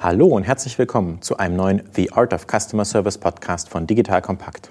Hallo und herzlich willkommen zu einem neuen The Art of Customer Service Podcast von Digital Compact.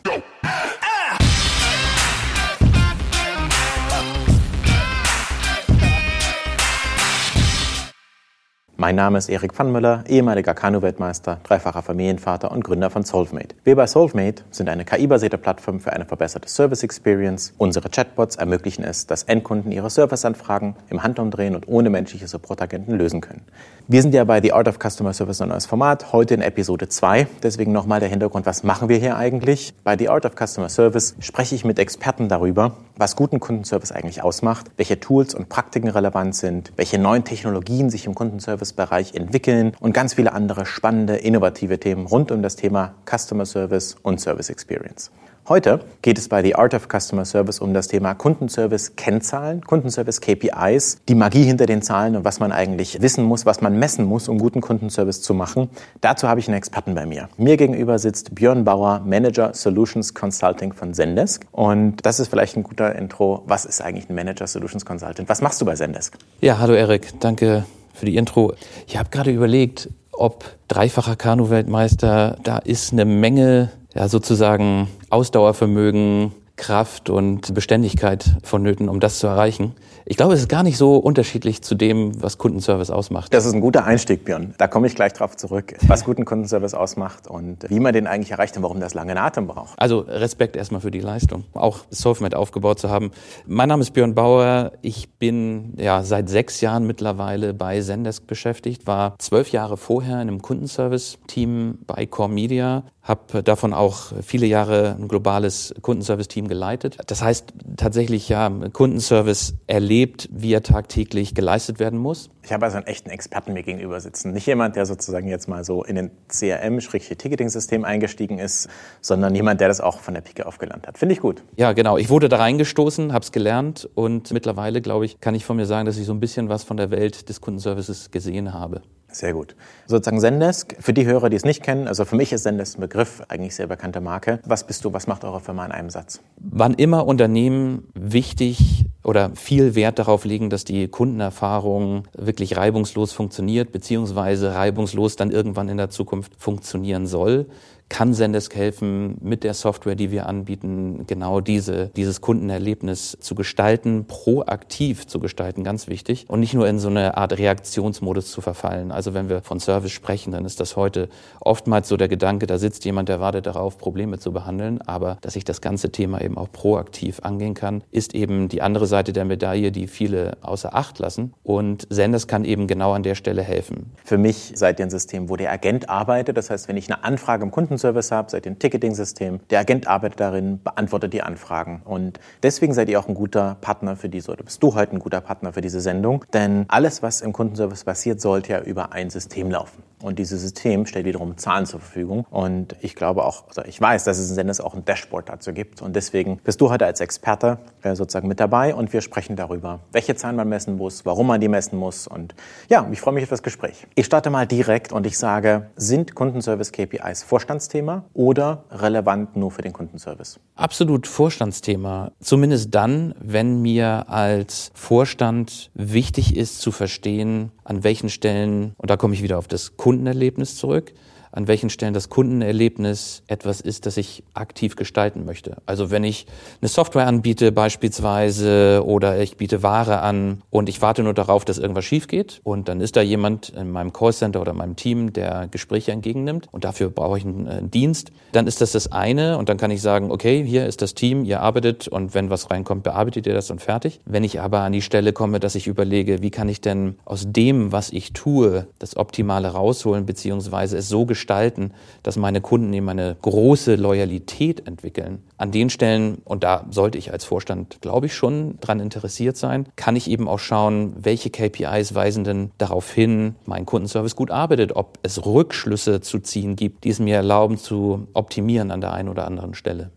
Mein Name ist Erik Pfannmüller, ehemaliger Kanu-Weltmeister, dreifacher Familienvater und Gründer von Solvemate. Wir bei Solvemate sind eine KI-basierte Plattform für eine verbesserte Service Experience. Unsere Chatbots ermöglichen es, dass Endkunden ihre Serviceanfragen im Handumdrehen und ohne menschliche Supportagenten lösen können. Wir sind ja bei The Art of Customer Service ein neues Format, heute in Episode 2. Deswegen nochmal der Hintergrund, was machen wir hier eigentlich? Bei The Art of Customer Service spreche ich mit Experten darüber, was guten Kundenservice eigentlich ausmacht, welche Tools und Praktiken relevant sind, welche neuen Technologien sich im Kundenservice-Bereich entwickeln und ganz viele andere spannende, innovative Themen rund um das Thema Customer Service und Service Experience. Heute geht es bei The Art of Customer Service um das Thema Kundenservice-Kennzahlen, Kundenservice-KPIs, die Magie hinter den Zahlen und was man eigentlich wissen muss, was man messen muss, um guten Kundenservice zu machen. Dazu habe ich einen Experten bei mir. Mir gegenüber sitzt Björn Bauer, Manager Solutions Consulting von Zendesk. Und das ist vielleicht ein guter Intro. Was ist eigentlich ein Manager Solutions Consultant? Was machst du bei Zendesk? Ja, hallo Erik, danke für die Intro. Ich habe gerade überlegt, ob dreifacher Kanu-Weltmeister, da ist eine Menge ja, sozusagen Ausdauervermögen, Kraft und Beständigkeit vonnöten, um das zu erreichen. Ich glaube, es ist gar nicht so unterschiedlich zu dem, was Kundenservice ausmacht. Das ist ein guter Einstieg, Björn. Da komme ich gleich drauf zurück, was guten Kundenservice ausmacht und wie man den eigentlich erreicht und warum das lange Atem braucht. Also Respekt erstmal für die Leistung, auch SolveMed aufgebaut zu haben. Mein Name ist Björn Bauer. Ich bin ja seit sechs Jahren mittlerweile bei Zendesk beschäftigt, war zwölf Jahre vorher in einem Kundenservice-Team bei Core Media, habe davon auch viele Jahre ein globales Kundenservice-Team geleitet. Das heißt tatsächlich ja Kundenservice erlebt, wie er tagtäglich geleistet werden muss. Ich habe also einen echten Experten mir gegenüber sitzen. Nicht jemand, der sozusagen jetzt mal so in den CRM-Ticketing-System eingestiegen ist, sondern jemand, der das auch von der Pike aufgelernt hat. Finde ich gut. Ja, genau. Ich wurde da reingestoßen, habe es gelernt und mittlerweile, glaube ich, kann ich von mir sagen, dass ich so ein bisschen was von der Welt des Kundenservices gesehen habe. Sehr gut. Sozusagen Zendesk, für die Hörer, die es nicht kennen, also für mich ist Zendesk ein Begriff, eigentlich sehr bekannte Marke. Was bist du, was macht eure Firma in einem Satz? Wann immer Unternehmen wichtig oder viel Wert darauf legen, dass die Kundenerfahrung wirklich reibungslos funktioniert, beziehungsweise reibungslos dann irgendwann in der Zukunft funktionieren soll, kann Zendesk helfen, mit der Software, die wir anbieten, genau diese, dieses Kundenerlebnis zu gestalten, proaktiv zu gestalten, ganz wichtig. Und nicht nur in so eine Art Reaktionsmodus zu verfallen. Also wenn wir von Service sprechen, dann ist das heute oftmals so der Gedanke, da sitzt jemand, der wartet darauf, Probleme zu behandeln. Aber dass ich das ganze Thema eben auch proaktiv angehen kann, ist eben die andere Seite der Medaille, die viele außer Acht lassen. Und Zendesk kann eben genau an der Stelle helfen. Für mich seid ihr ein System, wo der Agent arbeitet. Das heißt, wenn ich eine Anfrage im Kunden Kundenservice habt, seid ihr ein Ticketing-System. Der Agent arbeitet darin, beantwortet die Anfragen. Und deswegen seid ihr auch ein guter Partner für diese, oder bist du heute ein guter Partner für diese Sendung. Denn alles, was im Kundenservice passiert, sollte ja über ein System laufen. Und dieses System stellt wiederum Zahlen zur Verfügung. Und ich glaube auch, also ich weiß, dass es in Sendes auch ein Dashboard dazu gibt. Und deswegen bist du heute als Experte äh, sozusagen mit dabei und wir sprechen darüber, welche Zahlen man messen muss, warum man die messen muss. Und ja, ich freue mich auf das Gespräch. Ich starte mal direkt und ich sage, sind Kundenservice KPIs Vorstandsthema oder relevant nur für den Kundenservice? Absolut Vorstandsthema. Zumindest dann, wenn mir als Vorstand wichtig ist zu verstehen, an welchen Stellen, und da komme ich wieder auf das Kundenerlebnis zurück, an welchen Stellen das Kundenerlebnis etwas ist, das ich aktiv gestalten möchte. Also wenn ich eine Software anbiete beispielsweise oder ich biete Ware an und ich warte nur darauf, dass irgendwas schief geht und dann ist da jemand in meinem Callcenter oder meinem Team, der Gespräche entgegennimmt und dafür brauche ich einen, einen Dienst, dann ist das das eine und dann kann ich sagen, okay, hier ist das Team, ihr arbeitet und wenn was reinkommt, bearbeitet ihr das und fertig. Wenn ich aber an die Stelle komme, dass ich überlege, wie kann ich denn aus dem, was ich tue, das Optimale rausholen beziehungsweise es so gestalten, gestalten, dass meine Kunden eben eine große Loyalität entwickeln. An den Stellen, und da sollte ich als Vorstand, glaube ich, schon dran interessiert sein, kann ich eben auch schauen, welche KPIs weisen denn darauf hin, mein Kundenservice gut arbeitet, ob es Rückschlüsse zu ziehen gibt, die es mir erlauben zu optimieren an der einen oder anderen Stelle.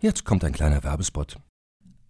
Jetzt kommt ein kleiner Werbespot.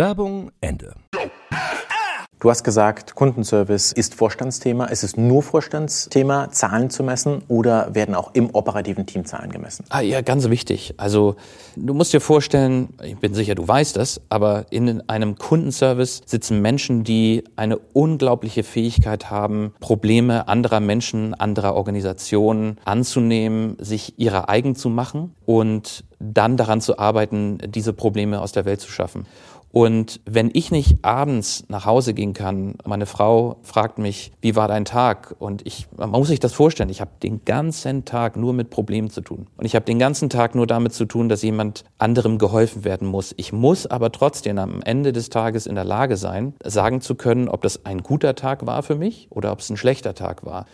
Werbung Ende. Du hast gesagt, Kundenservice ist Vorstandsthema. Ist es nur Vorstandsthema, Zahlen zu messen oder werden auch im operativen Team Zahlen gemessen? Ah, ja, ganz wichtig. Also du musst dir vorstellen, ich bin sicher, du weißt das, aber in einem Kundenservice sitzen Menschen, die eine unglaubliche Fähigkeit haben, Probleme anderer Menschen, anderer Organisationen anzunehmen, sich ihrer eigen zu machen und dann daran zu arbeiten, diese Probleme aus der Welt zu schaffen. Und wenn ich nicht abends nach Hause gehen kann, meine Frau fragt mich, wie war dein Tag? Und ich, man muss sich das vorstellen, ich habe den ganzen Tag nur mit Problemen zu tun. Und ich habe den ganzen Tag nur damit zu tun, dass jemand anderem geholfen werden muss. Ich muss aber trotzdem am Ende des Tages in der Lage sein, sagen zu können, ob das ein guter Tag war für mich oder ob es ein schlechter Tag war.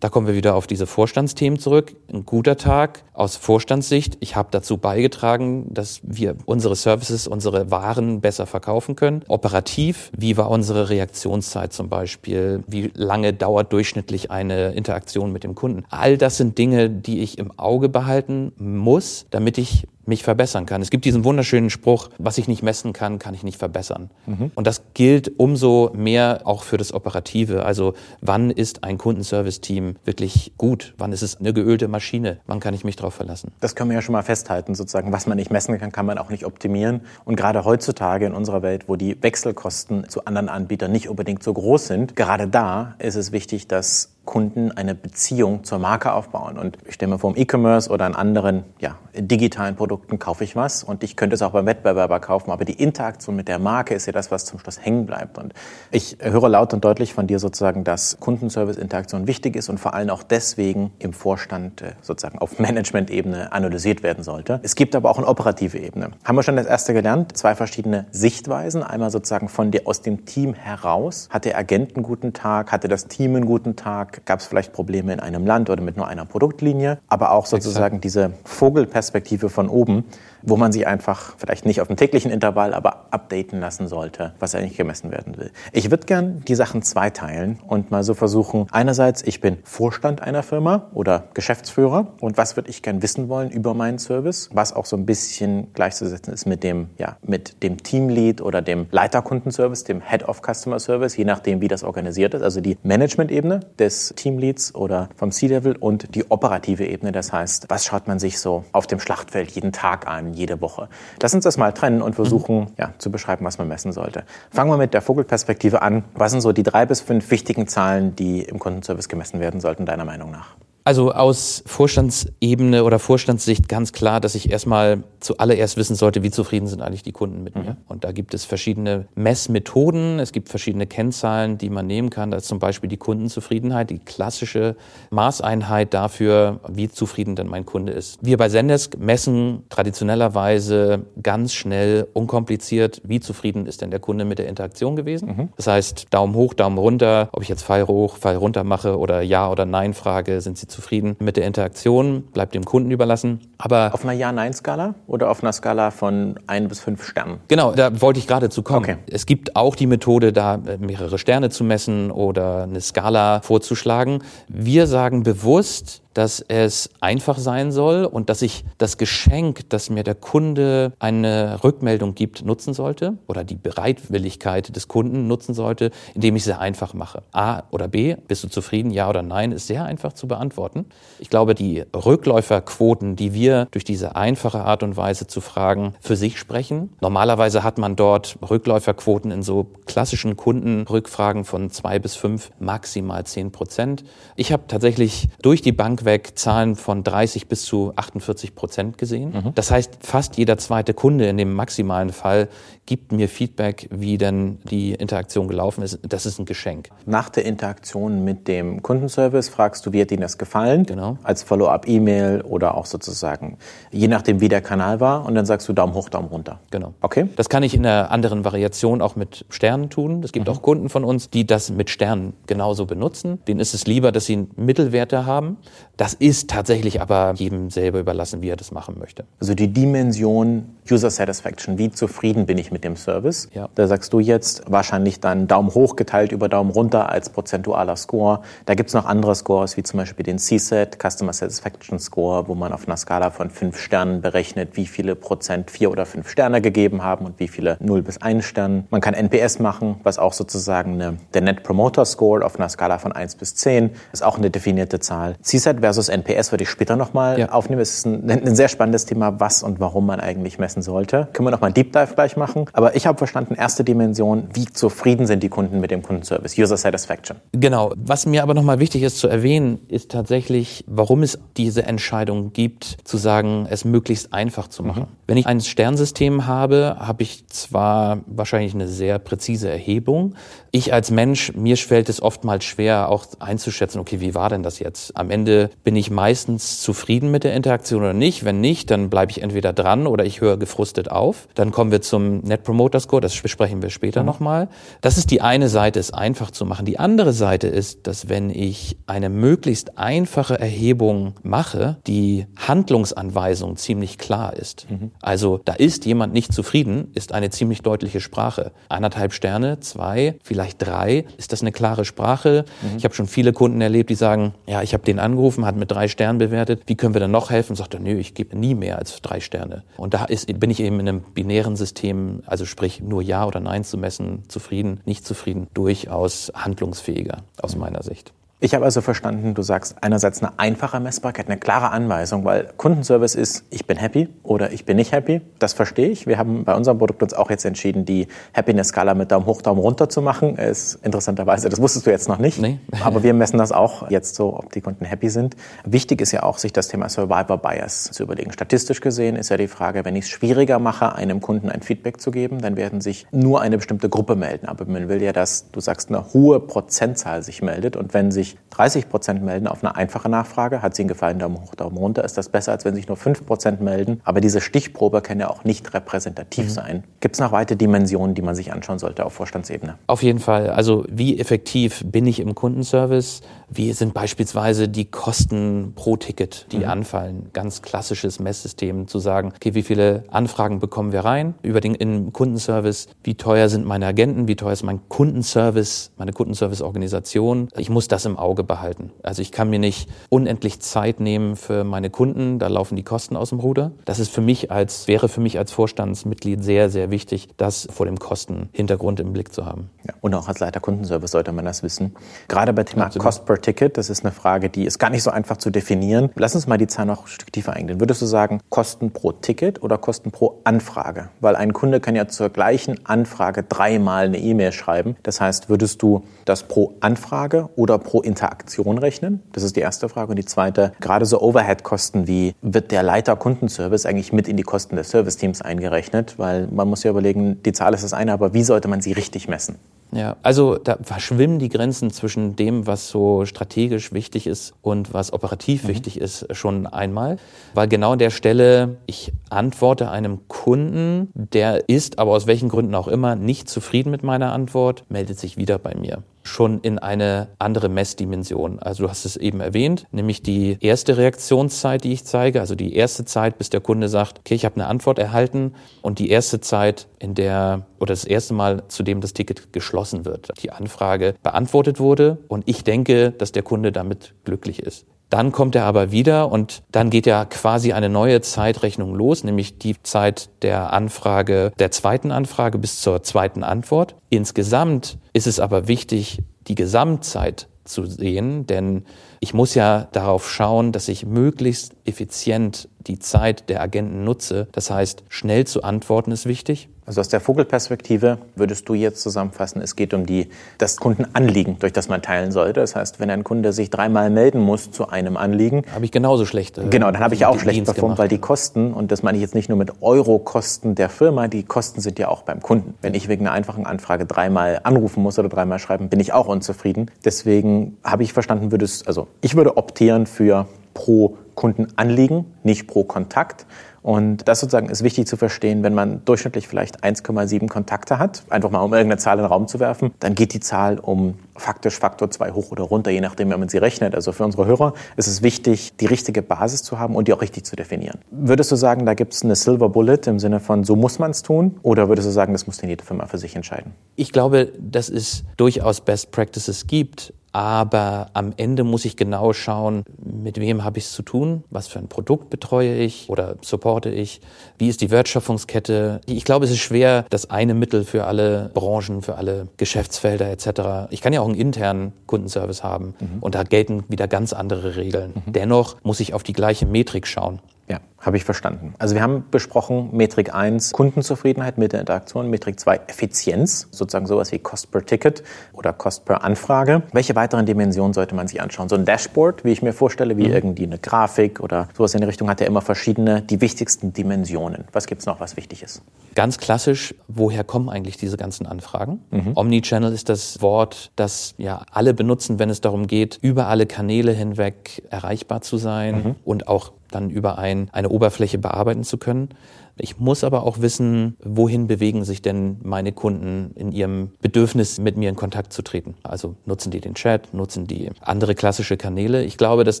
Da kommen wir wieder auf diese Vorstandsthemen zurück. Ein guter Tag aus Vorstandssicht. Ich habe dazu beigetragen, dass wir unsere Services, unsere Waren besser verkaufen können. Operativ, wie war unsere Reaktionszeit zum Beispiel? Wie lange dauert durchschnittlich eine Interaktion mit dem Kunden? All das sind Dinge, die ich im Auge behalten muss, damit ich mich verbessern kann. Es gibt diesen wunderschönen Spruch, was ich nicht messen kann, kann ich nicht verbessern. Mhm. Und das gilt umso mehr auch für das Operative. Also wann ist ein Kundenservice-Team wirklich gut? Wann ist es eine geölte Maschine? Wann kann ich mich darauf verlassen? Das können wir ja schon mal festhalten, sozusagen. Was man nicht messen kann, kann man auch nicht optimieren. Und gerade heutzutage in unserer Welt, wo die Wechselkosten zu anderen Anbietern nicht unbedingt so groß sind, gerade da ist es wichtig, dass Kunden eine Beziehung zur Marke aufbauen. Und ich stelle mir vor, im E-Commerce oder in anderen ja, digitalen Produkten kaufe ich was und ich könnte es auch beim Wettbewerber kaufen, aber die Interaktion mit der Marke ist ja das, was zum Schluss hängen bleibt. Und ich höre laut und deutlich von dir sozusagen, dass Kundenservice-Interaktion wichtig ist und vor allem auch deswegen im Vorstand äh, sozusagen auf Management-Ebene analysiert werden sollte. Es gibt aber auch eine operative Ebene. Haben wir schon das erste gelernt? Zwei verschiedene Sichtweisen. Einmal sozusagen von dir aus dem Team heraus. Hat der Agent einen guten Tag? Hatte das Team einen guten Tag? Gab es vielleicht Probleme in einem Land oder mit nur einer Produktlinie? Aber auch sozusagen Exakt. diese Vogelperspektive von oben wo man sich einfach vielleicht nicht auf dem täglichen Intervall, aber updaten lassen sollte, was eigentlich gemessen werden will. Ich würde gern die Sachen zweiteilen und mal so versuchen, einerseits, ich bin Vorstand einer Firma oder Geschäftsführer und was würde ich gern wissen wollen über meinen Service, was auch so ein bisschen gleichzusetzen ist mit dem, ja, mit dem Teamlead oder dem Leiterkundenservice, dem Head of Customer Service, je nachdem, wie das organisiert ist, also die Management-Ebene des Teamleads oder vom C-Level und die operative Ebene, das heißt, was schaut man sich so auf dem Schlachtfeld jeden Tag an, jede Woche. Lass uns das mal trennen und versuchen, mhm. ja, zu beschreiben, was man messen sollte. Fangen wir mit der Vogelperspektive an. Was sind so die drei bis fünf wichtigen Zahlen, die im Kundenservice gemessen werden sollten, deiner Meinung nach? Also aus Vorstandsebene oder Vorstandssicht ganz klar, dass ich erstmal zuallererst wissen sollte, wie zufrieden sind eigentlich die Kunden mit mhm. mir. Und da gibt es verschiedene Messmethoden, es gibt verschiedene Kennzahlen, die man nehmen kann. Da ist zum Beispiel die Kundenzufriedenheit, die klassische Maßeinheit dafür, wie zufrieden denn mein Kunde ist. Wir bei Zendesk messen traditionellerweise ganz schnell, unkompliziert, wie zufrieden ist denn der Kunde mit der Interaktion gewesen. Mhm. Das heißt, Daumen hoch, Daumen runter, ob ich jetzt Pfeil hoch, Pfeil runter mache oder Ja oder Nein frage, sind sie zufrieden mit der Interaktion, bleibt dem Kunden überlassen. Aber auf einer Ja-Nein-Skala oder auf einer Skala von ein bis fünf Sternen? Genau, da wollte ich gerade zu kommen. Okay. Es gibt auch die Methode, da mehrere Sterne zu messen oder eine Skala vorzuschlagen. Wir sagen bewusst, dass es einfach sein soll und dass ich das Geschenk, das mir der Kunde eine Rückmeldung gibt, nutzen sollte oder die Bereitwilligkeit des Kunden nutzen sollte, indem ich sie einfach mache. A oder B, bist du zufrieden, ja oder nein, ist sehr einfach zu beantworten. Ich glaube, die Rückläuferquoten, die wir durch diese einfache Art und Weise zu fragen, für sich sprechen. Normalerweise hat man dort Rückläuferquoten in so klassischen Kundenrückfragen von zwei bis fünf, maximal zehn Prozent. Ich habe tatsächlich durch die Bank weg Zahlen von 30 bis zu 48 Prozent gesehen. Mhm. Das heißt, fast jeder zweite Kunde in dem maximalen Fall gibt mir Feedback, wie denn die Interaktion gelaufen ist. Das ist ein Geschenk. Nach der Interaktion mit dem Kundenservice fragst du, wie hat Ihnen das gefallen? Genau. Als Follow-up-E-Mail oder auch sozusagen, je nachdem, wie der Kanal war. Und dann sagst du Daumen hoch, Daumen runter. Genau. Okay. Das kann ich in einer anderen Variation auch mit Sternen tun. Es gibt mhm. auch Kunden von uns, die das mit Sternen genauso benutzen. Denen ist es lieber, dass sie Mittelwerte haben. Das ist tatsächlich aber jedem selber überlassen, wie er das machen möchte. Also die Dimension User Satisfaction, wie zufrieden bin ich mit dem Service? Ja. Da sagst du jetzt wahrscheinlich dann Daumen hoch geteilt über Daumen runter als prozentualer Score. Da gibt es noch andere Scores, wie zum Beispiel den CSAT, Customer Satisfaction Score, wo man auf einer Skala von fünf Sternen berechnet, wie viele Prozent vier oder fünf Sterne gegeben haben und wie viele 0 bis 1 Sternen. Man kann NPS machen, was auch sozusagen eine, der Net Promoter Score auf einer Skala von 1 bis 10 ist auch eine definierte Zahl. CSAT versus NPS würde ich später nochmal ja. aufnehmen. Es ist ein, ein sehr spannendes Thema, was und warum man eigentlich messen sollte. Können wir nochmal Deep Dive gleich machen. Aber ich habe verstanden, erste Dimension, wie zufrieden sind die Kunden mit dem Kundenservice, User Satisfaction. Genau. Was mir aber nochmal wichtig ist zu erwähnen, ist tatsächlich, warum es diese Entscheidung gibt, zu sagen, es möglichst einfach zu machen. Mhm. Wenn ich ein Sternsystem habe, habe ich zwar wahrscheinlich eine sehr präzise Erhebung. Ich als Mensch, mir fällt es oftmals schwer, auch einzuschätzen, okay, wie war denn das jetzt? Am Ende bin ich meistens zufrieden mit der Interaktion oder nicht. Wenn nicht, dann bleibe ich entweder dran oder ich höre gefrustet auf. Dann kommen wir zum Net Promoter Score, das besprechen wir später mhm. nochmal. Das ist die eine Seite, es einfach zu machen. Die andere Seite ist, dass wenn ich eine möglichst einfache Erhebung mache, die Handlungsanweisung ziemlich klar ist. Mhm. Also da ist jemand nicht zufrieden, ist eine ziemlich deutliche Sprache. Eineinhalb Sterne, zwei, vielleicht drei, ist das eine klare Sprache. Mhm. Ich habe schon viele Kunden erlebt, die sagen, ja, ich habe den angerufen, hat mit drei Sternen bewertet. Wie können wir dann noch helfen? Sagt er, nö, ich gebe nie mehr als drei Sterne. Und da ist, bin ich eben in einem binären System, also sprich nur Ja oder Nein zu messen, zufrieden, nicht zufrieden, durchaus handlungsfähiger aus meiner Sicht. Ich habe also verstanden, du sagst einerseits eine einfache Messbarkeit, eine klare Anweisung, weil Kundenservice ist, ich bin happy oder ich bin nicht happy. Das verstehe ich. Wir haben bei unserem Produkt uns auch jetzt entschieden, die Happiness-Skala mit Daumen hoch, Daumen runter zu machen. Ist interessanterweise, das wusstest du jetzt noch nicht. Nee. Aber wir messen das auch jetzt so, ob die Kunden happy sind. Wichtig ist ja auch, sich das Thema Survivor Bias zu überlegen. Statistisch gesehen ist ja die Frage, wenn ich es schwieriger mache, einem Kunden ein Feedback zu geben, dann werden sich nur eine bestimmte Gruppe melden. Aber man will ja, dass, du sagst, eine hohe Prozentzahl sich meldet. Und wenn sich 30 Prozent melden auf eine einfache Nachfrage, hat es Ihnen gefallen, Daumen hoch, Daumen runter, ist das besser, als wenn sich nur 5 Prozent melden. Aber diese Stichprobe kann ja auch nicht repräsentativ mhm. sein. Gibt es noch weitere Dimensionen, die man sich anschauen sollte auf Vorstandsebene? Auf jeden Fall. Also wie effektiv bin ich im Kundenservice? Wie sind beispielsweise die Kosten pro Ticket, die mhm. anfallen? Ganz klassisches Messsystem zu sagen, okay, wie viele Anfragen bekommen wir rein über den in Kundenservice? Wie teuer sind meine Agenten? Wie teuer ist mein Kundenservice, meine Kundenservice-Organisation? Ich muss das im Auge behalten. Also ich kann mir nicht unendlich Zeit nehmen für meine Kunden, da laufen die Kosten aus dem Ruder. Das ist für mich als, wäre für mich als Vorstandsmitglied sehr, sehr wichtig, das vor dem Kostenhintergrund im Blick zu haben. Ja, und auch als Leiter Kundenservice sollte man das wissen. Gerade bei Thema Absolut. Cost per Ticket, das ist eine Frage, die ist gar nicht so einfach zu definieren. Lass uns mal die Zahl noch ein Stück tiefer eingehen. Würdest du sagen, Kosten pro Ticket oder Kosten pro Anfrage? Weil ein Kunde kann ja zur gleichen Anfrage dreimal eine E-Mail schreiben. Das heißt, würdest du das pro Anfrage oder pro Interaktion rechnen? Das ist die erste Frage. Und die zweite, gerade so Overhead-Kosten wie wird der Leiter Kundenservice eigentlich mit in die Kosten des Serviceteams eingerechnet? Weil man muss ja überlegen, die Zahl ist das eine, aber wie sollte man sie richtig messen? Ja, also da verschwimmen die Grenzen zwischen dem, was so strategisch wichtig ist und was operativ mhm. wichtig ist, schon einmal. Weil genau an der Stelle, ich antworte einem Kunden, der ist aber aus welchen Gründen auch immer nicht zufrieden mit meiner Antwort, meldet sich wieder bei mir schon in eine andere Messdimension. Also du hast es eben erwähnt, nämlich die erste Reaktionszeit, die ich zeige, also die erste Zeit, bis der Kunde sagt, okay, ich habe eine Antwort erhalten und die erste Zeit, in der oder das erste Mal, zu dem das Ticket geschlossen wird, die Anfrage beantwortet wurde und ich denke, dass der Kunde damit glücklich ist. Dann kommt er aber wieder und dann geht ja quasi eine neue Zeitrechnung los, nämlich die Zeit der Anfrage, der zweiten Anfrage bis zur zweiten Antwort. Insgesamt ist es aber wichtig, die Gesamtzeit zu sehen, denn ich muss ja darauf schauen, dass ich möglichst effizient die Zeit der Agenten nutze. Das heißt, schnell zu antworten ist wichtig. Also aus der Vogelperspektive würdest du jetzt zusammenfassen, es geht um die, das Kundenanliegen, durch das man teilen sollte. Das heißt, wenn ein Kunde sich dreimal melden muss zu einem Anliegen. Habe ich genauso schlecht. Äh, genau, dann habe ich auch schlecht performt, weil die Kosten, und das meine ich jetzt nicht nur mit Euro-Kosten der Firma, die Kosten sind ja auch beim Kunden. Wenn ich wegen einer einfachen Anfrage dreimal anrufen muss oder dreimal schreiben, bin ich auch unzufrieden. Deswegen habe ich verstanden, würdest, also ich würde optieren für pro Kundenanliegen, nicht pro Kontakt. Und das sozusagen ist wichtig zu verstehen, wenn man durchschnittlich vielleicht 1,7 Kontakte hat, einfach mal um irgendeine Zahl in den Raum zu werfen, dann geht die Zahl um faktisch Faktor 2 hoch oder runter, je nachdem, wie man sie rechnet. Also für unsere Hörer ist es wichtig, die richtige Basis zu haben und die auch richtig zu definieren. Würdest du sagen, da gibt es eine Silver Bullet im Sinne von, so muss man es tun? Oder würdest du sagen, das muss denn jede Firma für sich entscheiden? Ich glaube, dass es durchaus Best Practices gibt. Aber am Ende muss ich genau schauen, mit wem habe ich es zu tun, was für ein Produkt betreue ich oder supporte ich, wie ist die Wertschöpfungskette. Ich glaube, es ist schwer, das eine Mittel für alle Branchen, für alle Geschäftsfelder etc. Ich kann ja auch einen internen Kundenservice haben mhm. und da gelten wieder ganz andere Regeln. Mhm. Dennoch muss ich auf die gleiche Metrik schauen. Ja, habe ich verstanden. Also wir haben besprochen Metrik 1 Kundenzufriedenheit mit der Interaktion, Metrik 2 Effizienz, sozusagen sowas wie Cost per Ticket oder Cost per Anfrage. Welche weiteren Dimensionen sollte man sich anschauen? So ein Dashboard, wie ich mir vorstelle, wie mhm. irgendwie eine Grafik oder sowas in die Richtung, hat ja immer verschiedene, die wichtigsten Dimensionen. Was gibt es noch, was wichtig ist? Ganz klassisch, woher kommen eigentlich diese ganzen Anfragen? Mhm. Omnichannel ist das Wort, das ja alle benutzen, wenn es darum geht, über alle Kanäle hinweg erreichbar zu sein mhm. und auch dann über ein, eine Oberfläche bearbeiten zu können. Ich muss aber auch wissen, wohin bewegen sich denn meine Kunden in ihrem Bedürfnis, mit mir in Kontakt zu treten. Also nutzen die den Chat, nutzen die andere klassische Kanäle. Ich glaube, dass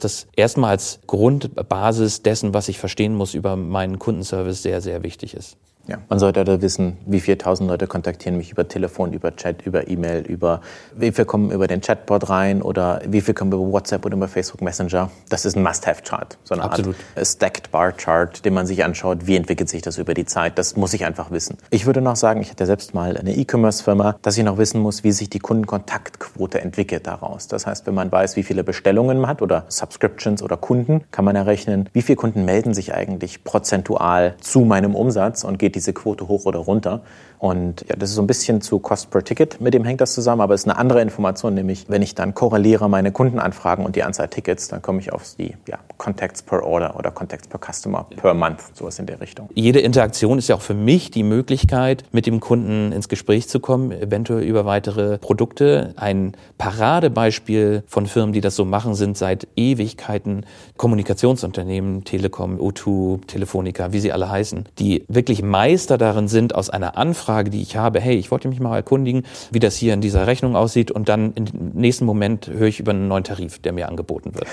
das erstmal als Grundbasis dessen, was ich verstehen muss über meinen Kundenservice, sehr, sehr wichtig ist. Ja, man sollte da wissen, wie viele tausend Leute kontaktieren mich über Telefon, über Chat, über E-Mail, über wie viel kommen über den Chatbot rein oder wie viel kommen über WhatsApp oder über Facebook Messenger. Das ist ein Must-Have-Chart, so eine Absolut. Art Stacked Bar Chart, den man sich anschaut, wie entwickelt sich das über die Zeit. Das muss ich einfach wissen. Ich würde noch sagen, ich hatte selbst mal eine E-Commerce-Firma, dass ich noch wissen muss, wie sich die Kundenkontaktquote entwickelt daraus. Das heißt, wenn man weiß, wie viele Bestellungen man hat oder Subscriptions oder Kunden, kann man errechnen, wie viele Kunden melden sich eigentlich prozentual zu meinem Umsatz und geht diese Quote hoch oder runter. Und ja, das ist so ein bisschen zu Cost per Ticket, mit dem hängt das zusammen, aber es ist eine andere Information, nämlich wenn ich dann korreliere meine Kundenanfragen und die Anzahl Tickets, dann komme ich auf die ja, Contacts per Order oder Contacts per Customer per Month, sowas in der Richtung. Jede Interaktion ist ja auch für mich die Möglichkeit, mit dem Kunden ins Gespräch zu kommen, eventuell über weitere Produkte. Ein Paradebeispiel von Firmen, die das so machen, sind seit Ewigkeiten Kommunikationsunternehmen, Telekom, O2, Telefonica, wie sie alle heißen, die wirklich Meister darin sind, aus einer Anfrage Anfrage, die ich habe, hey, ich wollte mich mal erkundigen, wie das hier in dieser Rechnung aussieht und dann im nächsten Moment höre ich über einen neuen Tarif, der mir angeboten wird.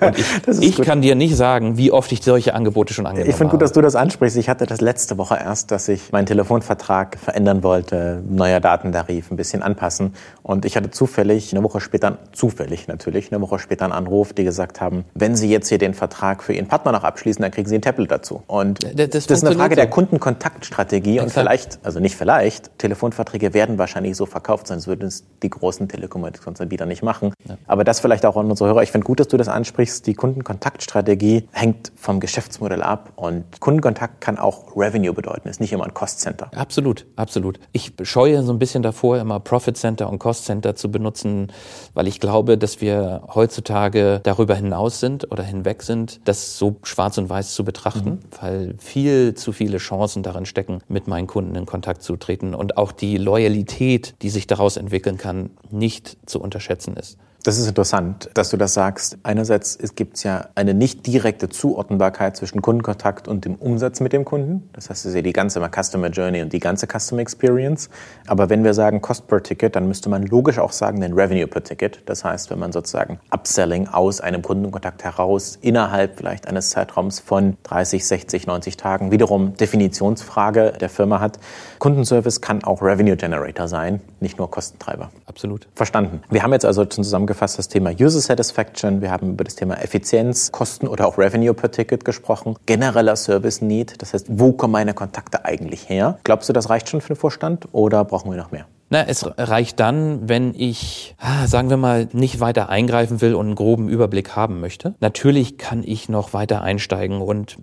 Und ich, ich kann dir nicht sagen, wie oft ich solche Angebote schon angenommen habe. Ich finde gut, dass du das ansprichst. Ich hatte das letzte Woche erst, dass ich meinen Telefonvertrag verändern wollte, neuer Datentarif ein bisschen anpassen und ich hatte zufällig eine Woche später, zufällig natürlich, eine Woche später einen Anruf, die gesagt haben, wenn Sie jetzt hier den Vertrag für Ihren Partner noch abschließen, dann kriegen Sie ein Tablet dazu. Und das, das, das ist eine Frage so. der Kundenkontaktstrategie und vielleicht, also nicht vielleicht, Telefonverträge werden wahrscheinlich so verkauft sein, das würden es die großen Telekommunikationsanbieter nicht machen. Ja. Aber das vielleicht auch an unsere Hörer. Ich finde gut, dass du das ansprichst. Die Kundenkontaktstrategie hängt vom Geschäftsmodell ab und Kundenkontakt kann auch Revenue bedeuten, ist nicht immer ein Cost Center. Absolut, absolut. Ich scheue so ein bisschen davor, immer Profit Center und Cost Center zu benutzen, weil ich glaube, dass wir heutzutage darüber hinaus sind oder hinweg sind, das so schwarz und weiß zu betrachten, mhm. weil viel zu viele Chancen darin stecken, mit meinen Kunden in Kontakt zu zu treten und auch die Loyalität, die sich daraus entwickeln kann, nicht zu unterschätzen ist. Das ist interessant, dass du das sagst. Einerseits gibt es ja eine nicht direkte Zuordnbarkeit zwischen Kundenkontakt und dem Umsatz mit dem Kunden. Das heißt, es ist ja die ganze Customer Journey und die ganze Customer Experience. Aber wenn wir sagen Cost per Ticket, dann müsste man logisch auch sagen den Revenue per Ticket. Das heißt, wenn man sozusagen Upselling aus einem Kundenkontakt heraus innerhalb vielleicht eines Zeitraums von 30, 60, 90 Tagen wiederum Definitionsfrage der Firma hat. Kundenservice kann auch Revenue Generator sein, nicht nur Kostentreiber. Absolut. Verstanden. Wir haben jetzt also zusammen zusammengefasst das Thema User Satisfaction, wir haben über das Thema Effizienz, Kosten oder auch Revenue per Ticket gesprochen, genereller Service Need, das heißt, wo kommen meine Kontakte eigentlich her? Glaubst du, das reicht schon für den Vorstand oder brauchen wir noch mehr? Na, es reicht dann, wenn ich, ah, sagen wir mal, nicht weiter eingreifen will und einen groben Überblick haben möchte. Natürlich kann ich noch weiter einsteigen und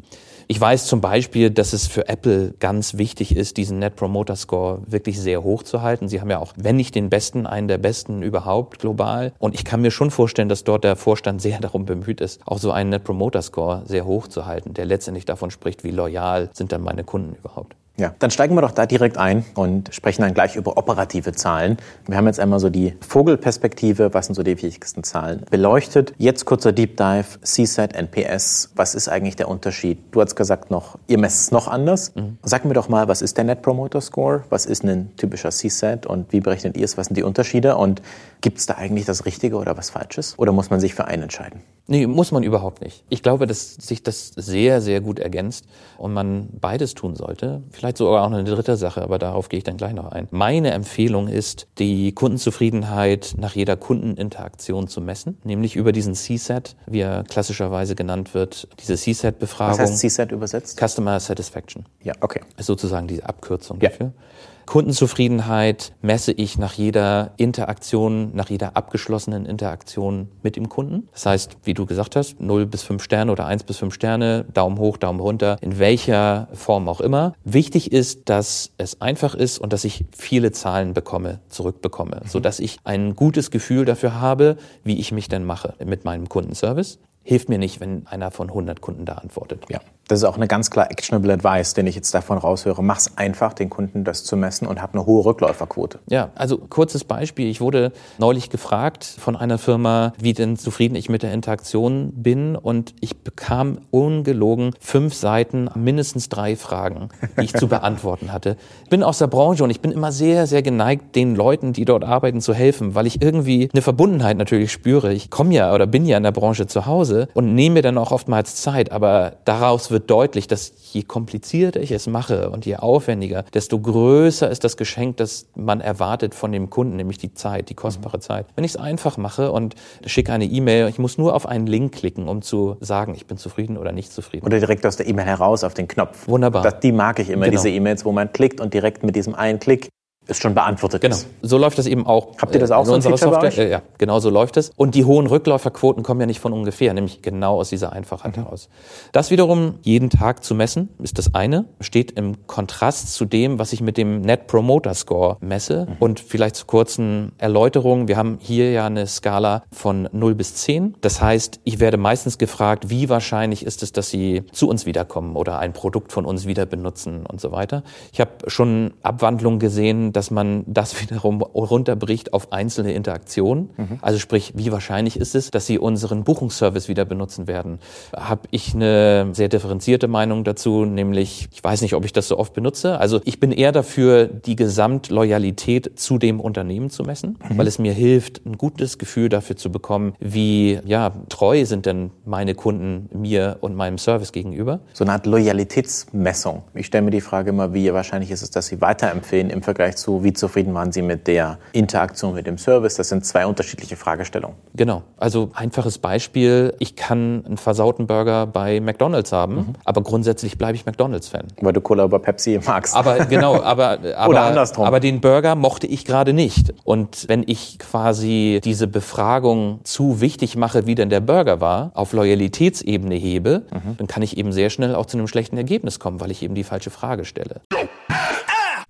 ich weiß zum Beispiel, dass es für Apple ganz wichtig ist, diesen Net Promoter Score wirklich sehr hoch zu halten. Sie haben ja auch, wenn nicht den besten, einen der besten überhaupt global. Und ich kann mir schon vorstellen, dass dort der Vorstand sehr darum bemüht ist, auch so einen Net Promoter Score sehr hoch zu halten, der letztendlich davon spricht, wie loyal sind dann meine Kunden überhaupt. Ja, dann steigen wir doch da direkt ein und sprechen dann gleich über operative Zahlen. Wir haben jetzt einmal so die Vogelperspektive, was sind so die wichtigsten Zahlen beleuchtet. Jetzt kurzer Deep Dive, CSAT, NPS, was ist eigentlich der Unterschied? Du hast gesagt noch, ihr messt es noch anders. Mhm. Sag mir doch mal, was ist der Net Promoter Score? Was ist ein typischer CSAT und wie berechnet ihr es? Was sind die Unterschiede? Und gibt es da eigentlich das Richtige oder was Falsches? Oder muss man sich für einen entscheiden? Nee, muss man überhaupt nicht. Ich glaube, dass sich das sehr, sehr gut ergänzt und man beides tun sollte. Vielleicht sogar auch eine dritte Sache, aber darauf gehe ich dann gleich noch ein. Meine Empfehlung ist, die Kundenzufriedenheit nach jeder Kundeninteraktion zu messen, nämlich über diesen CSAT, wie er klassischerweise genannt wird, diese CSAT-Befragung. Was heißt CSAT übersetzt? Customer Satisfaction. Ja, okay. Ist sozusagen die Abkürzung ja. dafür. Kundenzufriedenheit messe ich nach jeder Interaktion, nach jeder abgeschlossenen Interaktion mit dem Kunden. Das heißt, wie du gesagt hast, 0 bis 5 Sterne oder 1 bis 5 Sterne, Daumen hoch, Daumen runter, in welcher Form auch immer. Wichtig ist, dass es einfach ist und dass ich viele Zahlen bekomme, zurückbekomme, mhm. so dass ich ein gutes Gefühl dafür habe, wie ich mich denn mache mit meinem Kundenservice hilft mir nicht, wenn einer von 100 Kunden da antwortet. Ja, das ist auch eine ganz klar actionable Advice, den ich jetzt davon raushöre. Mach's einfach, den Kunden das zu messen und hab eine hohe Rückläuferquote. Ja, also kurzes Beispiel. Ich wurde neulich gefragt von einer Firma, wie denn zufrieden ich mit der Interaktion bin und ich bekam ungelogen fünf Seiten, mindestens drei Fragen, die ich zu beantworten hatte. Ich bin aus der Branche und ich bin immer sehr, sehr geneigt, den Leuten, die dort arbeiten, zu helfen, weil ich irgendwie eine Verbundenheit natürlich spüre. Ich komme ja oder bin ja in der Branche zu Hause und nehme mir dann auch oftmals Zeit. Aber daraus wird deutlich, dass je komplizierter ich es mache und je aufwendiger, desto größer ist das Geschenk, das man erwartet von dem Kunden, nämlich die Zeit, die kostbare mhm. Zeit. Wenn ich es einfach mache und schicke eine E-Mail, ich muss nur auf einen Link klicken, um zu sagen, ich bin zufrieden oder nicht zufrieden. Oder direkt aus der E-Mail heraus auf den Knopf. Wunderbar. Das, die mag ich immer, genau. diese E-Mails, wo man klickt und direkt mit diesem einen Klick ist schon beantwortet genau. ist. So läuft das eben auch. Habt ihr das auch äh, in so unserer Software? Äh, ja, genau so läuft es. Und die hohen Rückläuferquoten kommen ja nicht von ungefähr, nämlich genau aus dieser Einfachheit mhm. heraus. Das wiederum jeden Tag zu messen, ist das eine, steht im Kontrast zu dem, was ich mit dem Net Promoter Score messe. Mhm. Und vielleicht zur kurzen Erläuterung. Wir haben hier ja eine Skala von 0 bis 10. Das heißt, ich werde meistens gefragt, wie wahrscheinlich ist es, dass Sie zu uns wiederkommen oder ein Produkt von uns wieder benutzen und so weiter. Ich habe schon Abwandlungen gesehen, dass man das wiederum runterbricht auf einzelne Interaktionen. Mhm. Also sprich, wie wahrscheinlich ist es, dass Sie unseren Buchungsservice wieder benutzen werden? Habe ich eine sehr differenzierte Meinung dazu, nämlich, ich weiß nicht, ob ich das so oft benutze. Also ich bin eher dafür, die Gesamtloyalität zu dem Unternehmen zu messen, mhm. weil es mir hilft, ein gutes Gefühl dafür zu bekommen, wie ja, treu sind denn meine Kunden mir und meinem Service gegenüber. So eine Art Loyalitätsmessung. Ich stelle mir die Frage immer, wie wahrscheinlich ist es, dass Sie weiterempfehlen im Vergleich zu zu, wie zufrieden waren Sie mit der Interaktion mit dem Service? Das sind zwei unterschiedliche Fragestellungen. Genau. Also einfaches Beispiel. Ich kann einen versauten Burger bei McDonald's haben, mhm. aber grundsätzlich bleibe ich McDonald's-Fan. Weil du Cola über Pepsi magst. Aber genau, aber, aber, Oder andersrum. aber den Burger mochte ich gerade nicht. Und wenn ich quasi diese Befragung zu wichtig mache, wie denn der Burger war, auf Loyalitätsebene hebe, mhm. dann kann ich eben sehr schnell auch zu einem schlechten Ergebnis kommen, weil ich eben die falsche Frage stelle.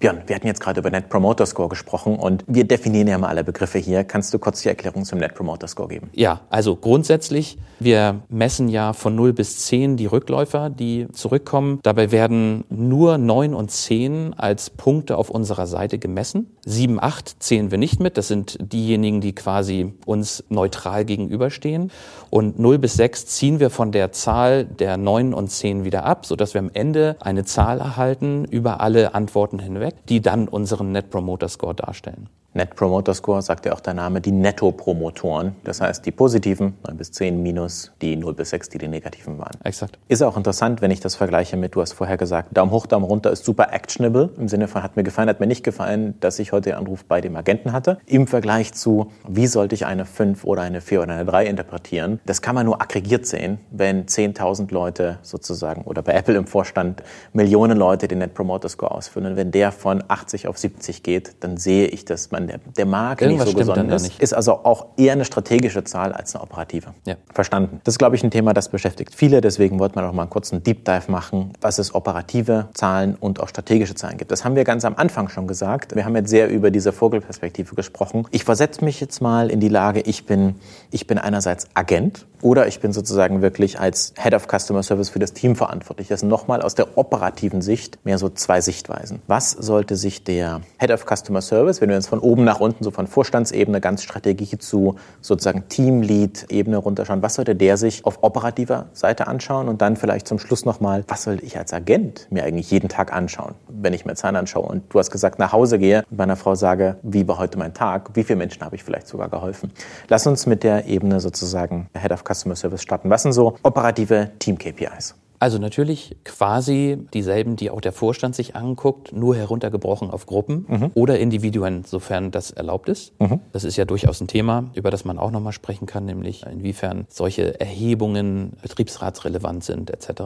Björn, wir hatten jetzt gerade über Net Promoter Score gesprochen und wir definieren ja mal alle Begriffe hier. Kannst du kurz die Erklärung zum Net Promoter Score geben? Ja, also grundsätzlich, wir messen ja von 0 bis 10 die Rückläufer, die zurückkommen. Dabei werden nur 9 und 10 als Punkte auf unserer Seite gemessen. 7, 8 zählen wir nicht mit. Das sind diejenigen, die quasi uns neutral gegenüberstehen. Und 0 bis 6 ziehen wir von der Zahl der 9 und 10 wieder ab, sodass wir am Ende eine Zahl erhalten über alle Antworten hinweg die dann unseren Net Promoter Score darstellen. Net Promoter Score sagt ja auch der Name, die Netto-Promotoren. Das heißt, die positiven 9 bis 10 minus die 0 bis 6, die die negativen waren. Exakt. Ist auch interessant, wenn ich das vergleiche mit, du hast vorher gesagt, Daumen hoch, Daumen runter ist super actionable. Im Sinne von, hat mir gefallen, hat mir nicht gefallen, dass ich heute den Anruf bei dem Agenten hatte. Im Vergleich zu, wie sollte ich eine 5 oder eine 4 oder eine 3 interpretieren. Das kann man nur aggregiert sehen, wenn 10.000 Leute sozusagen oder bei Apple im Vorstand Millionen Leute den Net Promoter Score ausfüllen. Und wenn der von 80 auf 70 geht, dann sehe ich, dass man der, der Markt Irgendwas nicht so besonders da nicht. ist also auch eher eine strategische Zahl als eine operative. Ja. Verstanden. Das ist, glaube ich, ein Thema, das beschäftigt viele. Deswegen wollten wir noch mal einen kurzen Deep Dive machen, was es operative Zahlen und auch strategische Zahlen gibt. Das haben wir ganz am Anfang schon gesagt. Wir haben jetzt sehr über diese Vogelperspektive gesprochen. Ich versetze mich jetzt mal in die Lage, ich bin, ich bin einerseits Agent oder ich bin sozusagen wirklich als Head of Customer Service für das Team verantwortlich. Das sind nochmal aus der operativen Sicht mehr so zwei Sichtweisen. Was sollte sich der Head of Customer Service, wenn wir uns von oben nach unten, so von Vorstandsebene ganz Strategie zu sozusagen Teamlead-Ebene runterschauen, was sollte der sich auf operativer Seite anschauen und dann vielleicht zum Schluss nochmal, was sollte ich als Agent mir eigentlich jeden Tag anschauen, wenn ich mir Zahlen anschaue und du hast gesagt, nach Hause gehe und meiner Frau sage, wie war heute mein Tag, wie vielen Menschen habe ich vielleicht sogar geholfen. Lass uns mit der Ebene sozusagen Head of Customer Service starten. Was sind so operative Team-KPIs? Also natürlich quasi dieselben, die auch der Vorstand sich anguckt, nur heruntergebrochen auf Gruppen oder Individuen, sofern das erlaubt ist. Das ist ja durchaus ein Thema, über das man auch nochmal sprechen kann, nämlich inwiefern solche Erhebungen betriebsratsrelevant sind etc.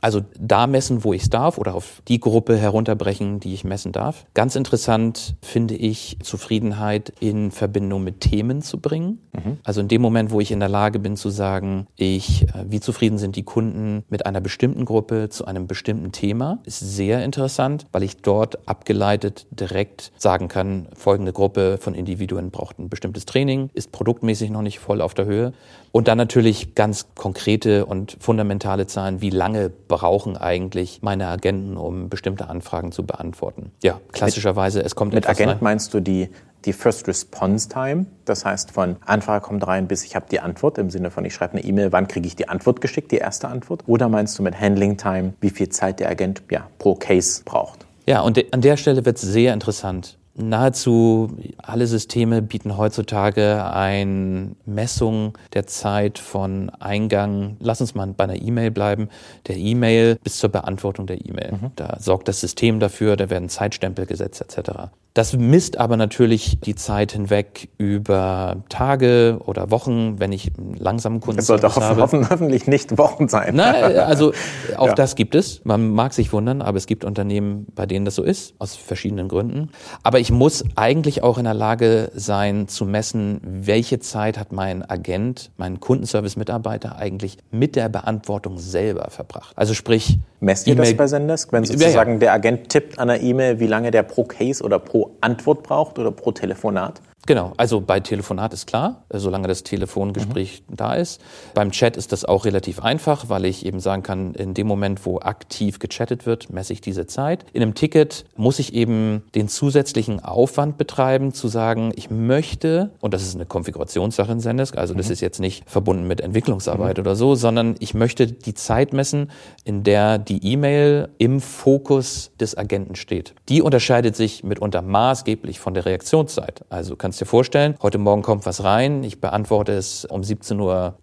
Also da messen, wo ich es darf oder auf die Gruppe herunterbrechen, die ich messen darf. Ganz interessant finde ich Zufriedenheit in Verbindung mit Themen zu bringen. Also in dem Moment, wo ich in der Lage bin zu sagen, ich, äh, wie zufrieden sind die Kunden mit einer bestimmten Gruppe zu einem bestimmten Thema, ist sehr interessant, weil ich dort abgeleitet direkt sagen kann, folgende Gruppe von Individuen braucht ein bestimmtes Training, ist produktmäßig noch nicht voll auf der Höhe. Und dann natürlich ganz konkrete und fundamentale Zahlen, wie lange brauchen eigentlich meine Agenten, um bestimmte Anfragen zu beantworten. Ja, klassischerweise, es kommt Mit Agent rein. meinst du die, die First Response Time? Das heißt, von Anfrage kommt rein, bis ich habe die Antwort, im Sinne von, ich schreibe eine E-Mail, wann kriege ich die Antwort geschickt, die erste Antwort? Oder meinst du mit Handling Time, wie viel Zeit der Agent ja, pro Case braucht? Ja, und an der Stelle wird es sehr interessant. Nahezu alle Systeme bieten heutzutage eine Messung der Zeit von Eingang, lass uns mal bei einer E-Mail bleiben, der E-Mail bis zur Beantwortung der E-Mail. Da sorgt das System dafür, da werden Zeitstempel gesetzt etc. Das misst aber natürlich die Zeit hinweg über Tage oder Wochen, wenn ich langsamen Kunden Das sollte hoffen, hoffen, hoffentlich nicht Wochen sein. na, also auch Ja. das gibt es. Man mag sich wundern, aber es gibt Unternehmen, bei denen das so ist, aus verschiedenen Gründen. Aber ich muss eigentlich auch in der Lage sein zu messen, welche Zeit hat mein Agent, mein Kundenservice-Mitarbeiter eigentlich mit der Beantwortung selber verbracht. Also sprich, Messt ihr das E-Mail- bei Zendesk, wenn Ja, ja. sozusagen der Agent tippt an der E-Mail, wie lange der pro Case oder pro Antwort braucht oder pro Telefonat? Genau, also bei Telefonat ist klar, äh, solange das Telefongespräch da ist. Beim Chat ist das auch relativ einfach, weil ich eben sagen kann, in dem Moment, wo aktiv gechattet wird, messe ich diese Zeit. In einem Ticket muss ich eben den zusätzlichen Aufwand betreiben, zu sagen, ich möchte, und das ist eine Konfigurationssache in Zendesk, also das ist jetzt nicht verbunden mit Entwicklungsarbeit oder so, sondern ich möchte die Zeit messen, in der die E-Mail im Fokus des Agenten steht. Die unterscheidet sich mitunter maßgeblich von der Reaktionszeit. Also kannst kannst dir vorstellen, heute Morgen kommt was rein, ich beantworte es um 17.20 Uhr.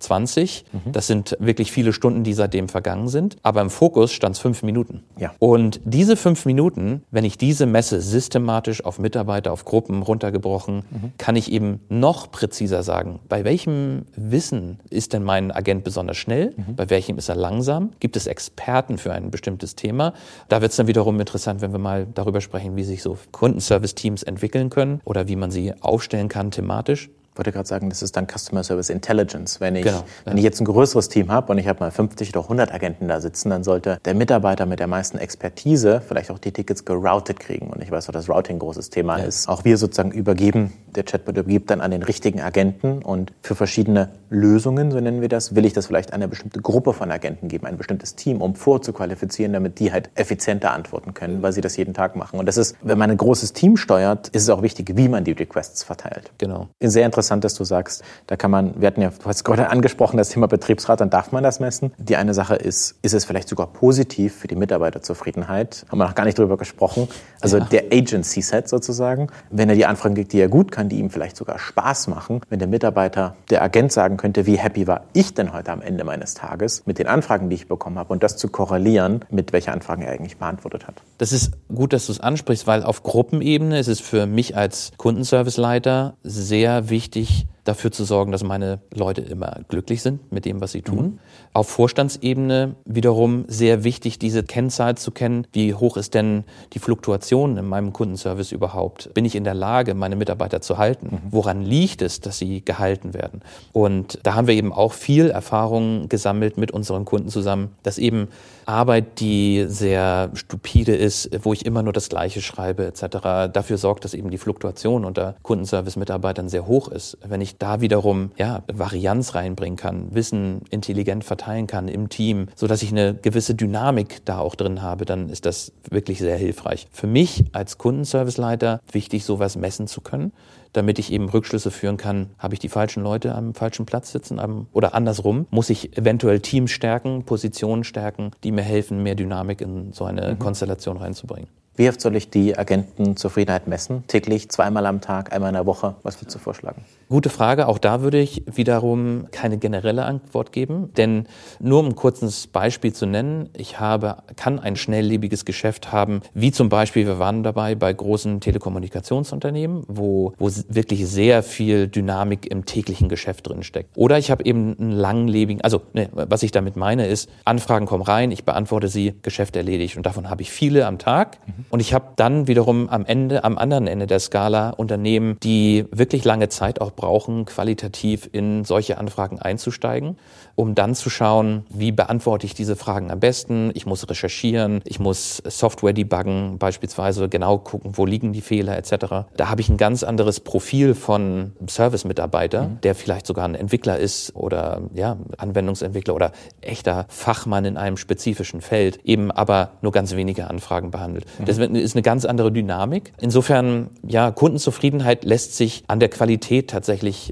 Mhm. Das sind wirklich viele Stunden, die seitdem vergangen sind. Aber im Fokus stand es fünf Minuten. Ja. Und diese fünf Minuten, wenn ich diese messe, systematisch auf Mitarbeiter, auf Gruppen runtergebrochen, mhm. kann ich eben noch präziser sagen, bei welchem Wissen ist denn mein Agent besonders schnell, mhm. bei welchem ist er langsam, gibt es Experten für ein bestimmtes Thema. Da wird es dann wiederum interessant, wenn wir mal darüber sprechen, wie sich so Kundenservice-Teams entwickeln können oder wie man sie aufstellen kann thematisch wollte gerade sagen, das ist dann Customer Service Intelligence. Wenn ich, genau, wenn ich jetzt ein größeres Team habe und ich habe mal 50 oder 100 Agenten da sitzen, dann sollte der Mitarbeiter mit der meisten Expertise vielleicht auch die Tickets geroutet kriegen. Und ich weiß auch, dass Routing ein großes Thema ja. ist. Auch wir sozusagen übergeben, der Chatbot übergibt dann an den richtigen Agenten und für verschiedene Lösungen, so nennen wir das, will ich das vielleicht eine bestimmte Gruppe von Agenten geben, ein bestimmtes Team, um vorzuqualifizieren, damit die halt effizienter antworten können, weil sie das jeden Tag machen. Und das ist, wenn man ein großes Team steuert, ist es auch wichtig, wie man die Requests verteilt. Genau. Sehr interessant interessant, dass du sagst, da kann man, wir hatten ja, du hast gerade angesprochen, das Thema Betriebsrat, dann darf man das messen. Die eine Sache ist, ist es vielleicht sogar positiv für die Mitarbeiterzufriedenheit? Haben wir noch gar nicht drüber gesprochen. Also ja. der Agency-Set sozusagen. Wenn er die Anfragen kriegt, die er gut kann, die ihm vielleicht sogar Spaß machen, wenn der Mitarbeiter, der Agent sagen könnte, wie happy war ich denn heute am Ende meines Tages mit den Anfragen, die ich bekommen habe und das zu korrelieren mit welche Anfragen er eigentlich beantwortet hat. Das ist gut, dass du es ansprichst, weil auf Gruppenebene ist es für mich als Kundenserviceleiter sehr wichtig, wichtig, dafür zu sorgen, dass meine Leute immer glücklich sind mit dem, was sie tun. Mhm. Auf Vorstandsebene wiederum sehr wichtig, diese Kennzahl zu kennen. Wie hoch ist denn die Fluktuation in meinem Kundenservice überhaupt? Bin ich in der Lage, meine Mitarbeiter zu halten? Mhm. Woran liegt es, dass sie gehalten werden? Und da haben wir eben auch viel Erfahrung gesammelt mit unseren Kunden zusammen, dass eben Arbeit, die sehr stupide ist, wo ich immer nur das Gleiche schreibe etc., dafür sorgt, dass eben die Fluktuation unter Kundenservice-Mitarbeitern sehr hoch ist. Wenn ich da wiederum ja, Varianz reinbringen kann, Wissen intelligent verteilen kann im Team, so dass ich eine gewisse Dynamik da auch drin habe, dann ist das wirklich sehr hilfreich. Für mich als Kundenserviceleiter wichtig, sowas messen zu können, damit ich eben Rückschlüsse führen kann, habe ich die falschen Leute am falschen Platz sitzen oder andersrum, muss ich eventuell Teams stärken, Positionen stärken, die mir helfen, mehr Dynamik in so eine mhm. Konstellation reinzubringen. Wie oft soll ich die Agentenzufriedenheit messen? Täglich, zweimal am Tag, einmal in der Woche? Was würdest du vorschlagen? Gute Frage. Auch da würde ich wiederum keine generelle Antwort geben. Denn nur um ein kurzes Beispiel zu nennen, ich habe, kann ein schnelllebiges Geschäft haben, wie zum Beispiel, wir waren dabei bei großen Telekommunikationsunternehmen, wo, wo wirklich sehr viel Dynamik im täglichen Geschäft drin steckt. Oder ich habe eben einen langlebigen, also ne, was ich damit meine ist, Anfragen kommen rein, ich beantworte sie, Geschäft erledigt. Und davon habe ich viele am Tag. Mhm. Und ich habe dann wiederum am Ende, am anderen Ende der Skala Unternehmen, die wirklich lange Zeit auch brauchen, qualitativ in solche Anfragen einzusteigen, um dann zu schauen, wie beantworte ich diese Fragen am besten. Ich muss recherchieren, ich muss Software debuggen, beispielsweise genau gucken, wo liegen die Fehler etc. Da habe ich ein ganz anderes Profil von Service-Mitarbeiter, mhm. der vielleicht sogar ein Entwickler ist oder ja, Anwendungsentwickler oder echter Fachmann in einem spezifischen Feld, eben aber nur ganz wenige Anfragen behandelt. Mhm. Das ist eine ganz andere Dynamik. Insofern, ja, Kundenzufriedenheit lässt sich an der Qualität tatsächlich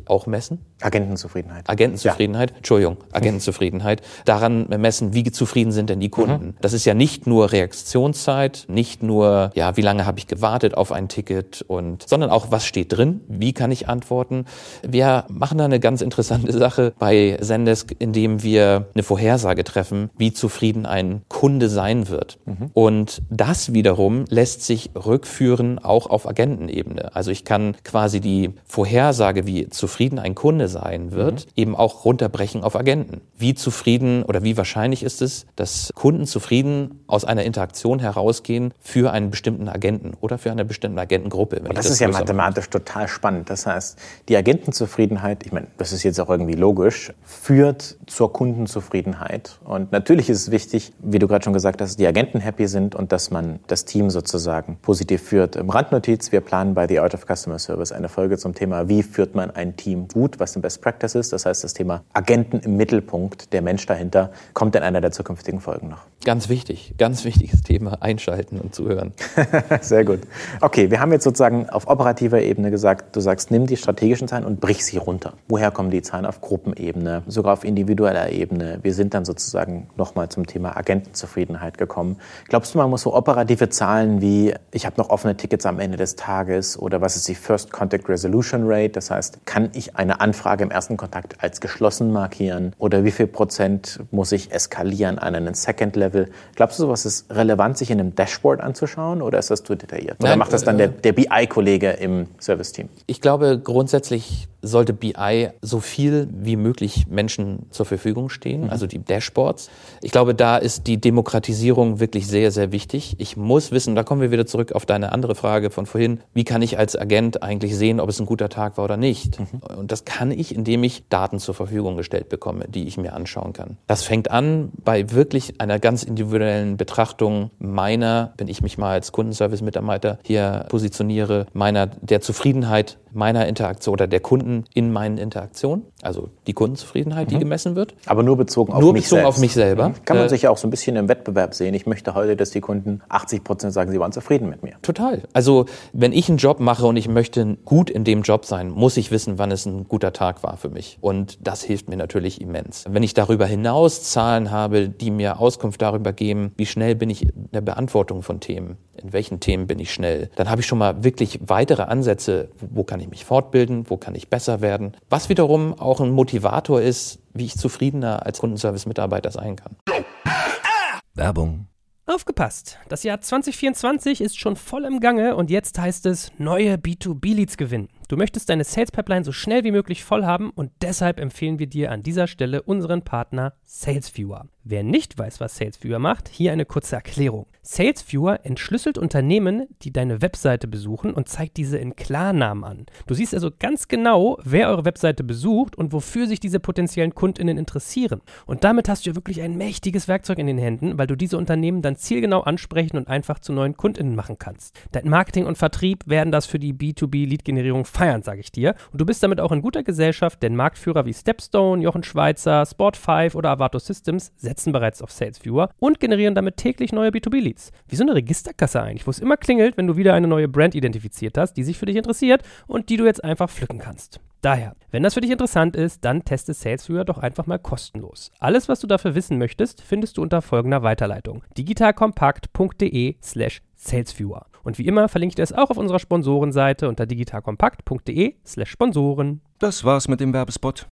auch messen. Agentenzufriedenheit. Agentenzufriedenheit, ja. Entschuldigung, Agentenzufriedenheit. Daran messen, wie zufrieden sind denn die Kunden. Mhm. Das ist ja nicht nur Reaktionszeit, nicht nur, ja, wie lange habe ich gewartet auf ein Ticket und, sondern auch, was steht drin, wie kann ich antworten. Wir machen da eine ganz interessante Sache bei Zendesk, indem wir eine Vorhersage treffen, wie zufrieden ein Kunde sein wird. Mhm. Und das wiederum lässt sich rückführen auch auf Agentenebene. Also ich kann quasi die Vorhersage, wie zufrieden ein Kunde sein wird, mhm. eben auch runterbrechen auf Agenten. Wie zufrieden oder wie wahrscheinlich ist es, dass Kunden zufrieden aus einer Interaktion herausgehen für einen bestimmten Agenten oder für eine bestimmte Agentengruppe? das, das, ist ja mathematisch mache. total spannend. Das heißt, die Agentenzufriedenheit, ich meine, das ist jetzt auch irgendwie logisch, führt zur Kundenzufriedenheit. Und natürlich ist es wichtig, wie du gerade schon gesagt hast, dass die Agenten happy sind und dass man das Team sozusagen positiv führt. Im Randnotiz, wir planen bei The Art of Customer Service eine Folge zum Thema, wie führt man ein Team gut, was und Best Practices. Das heißt, das Thema Agenten im Mittelpunkt, der Mensch dahinter, kommt in einer der zukünftigen Folgen noch. Ganz wichtig, ganz wichtiges Thema, einschalten und zuhören. Sehr gut. Okay, wir haben jetzt sozusagen auf operativer Ebene gesagt, du sagst, nimm die strategischen Zahlen und brich sie runter. Woher kommen die Zahlen auf Gruppenebene, sogar auf individueller Ebene? Wir sind dann sozusagen nochmal zum Thema Agentenzufriedenheit gekommen. Glaubst du, man muss so operative Zahlen wie, ich habe noch offene Tickets am Ende des Tages oder was ist die First Contact Resolution Rate? Das heißt, kann ich eine Anfrage im ersten Kontakt als geschlossen markieren oder wie viel Prozent muss ich eskalieren an einen Second Level? Glaubst du, sowas ist relevant, sich in einem Dashboard anzuschauen oder ist das zu detailliert? Oder Nein, macht das dann äh, der, der BI-Kollege im Service-Team? Ich glaube, grundsätzlich sollte BI so viel wie möglich Menschen zur Verfügung stehen, also die Dashboards. Ich glaube, da ist die Demokratisierung wirklich sehr, sehr wichtig. Ich muss wissen, da kommen wir wieder zurück auf deine andere Frage von vorhin, wie kann ich als Agent eigentlich sehen, ob es ein guter Tag war oder nicht? Und das kann ich, indem ich Daten zur Verfügung gestellt bekomme, die ich mir anschauen kann. Das fängt an bei wirklich einer ganz individuellen Betrachtung meiner, wenn ich mich mal als Kundenservice-Mitarbeiter hier positioniere, meiner der Zufriedenheit meiner Interaktion oder der Kunden in meinen Interaktionen, also die Kundenzufriedenheit, die gemessen wird. Aber nur bezogen auf Nur mich bezogen selbst. auf mich selber. Kann man Äh, sich ja auch so ein bisschen im Wettbewerb sehen. Ich möchte heute, dass die Kunden 80 Prozent sagen, sie waren zufrieden mit mir. Total. Also wenn ich einen Job mache und ich möchte gut in dem Job sein, muss ich wissen, wann es ein guter Tag war für mich. Und das hilft mir natürlich immens. Wenn ich darüber hinaus Zahlen habe, die mir Auskunft darüber geben, wie schnell bin ich in der Beantwortung von Themen, in welchen Themen bin ich schnell, dann habe ich schon mal wirklich weitere Ansätze, wo kann ich mich fortbilden, wo kann ich besser werden. Was wiederum auch ein Motivator ist, wie ich zufriedener als Kundenservice-Mitarbeiter sein kann. Werbung. Aufgepasst! Das Jahr 2024 ist schon voll im Gange und jetzt heißt es neue B2B-Leads gewinnen. Du möchtest deine Sales Pipeline so schnell wie möglich voll haben und deshalb empfehlen wir dir an dieser Stelle unseren Partner SalesViewer. Wer nicht weiß, was SalesViewer macht, hier eine kurze Erklärung. SalesViewer entschlüsselt Unternehmen, die deine Webseite besuchen und zeigt diese in Klarnamen an. Du siehst also ganz genau, wer eure Webseite besucht und wofür sich diese potenziellen KundInnen interessieren. Und damit hast du ja wirklich ein mächtiges Werkzeug in den Händen, weil du diese Unternehmen dann zielgenau ansprechen und einfach zu neuen KundInnen machen kannst. Dein Marketing und Vertrieb werden das für die B2B-Lead-Generierung feiern, sage ich dir. Und du bist damit auch in guter Gesellschaft, denn Marktführer wie Stepstone, Jochen Schweizer, Sport5 oder Avato Systems setzen bereits auf SalesViewer und generieren damit täglich neue B2B-Leads. Wie so eine Registerkasse eigentlich, wo es immer klingelt, wenn du wieder eine neue Brand identifiziert hast, die sich für dich interessiert und die du jetzt einfach pflücken kannst. Daher, wenn das für dich interessant ist, dann teste SalesViewer doch einfach mal kostenlos. Alles, was du dafür wissen möchtest, findest du unter folgender Weiterleitung: digitalkompakt.de slash salesviewer. Und wie immer verlinke ich dir es auch auf unserer Sponsorenseite unter digitalkompakt.de slash Sponsoren. Das war's mit dem Werbespot.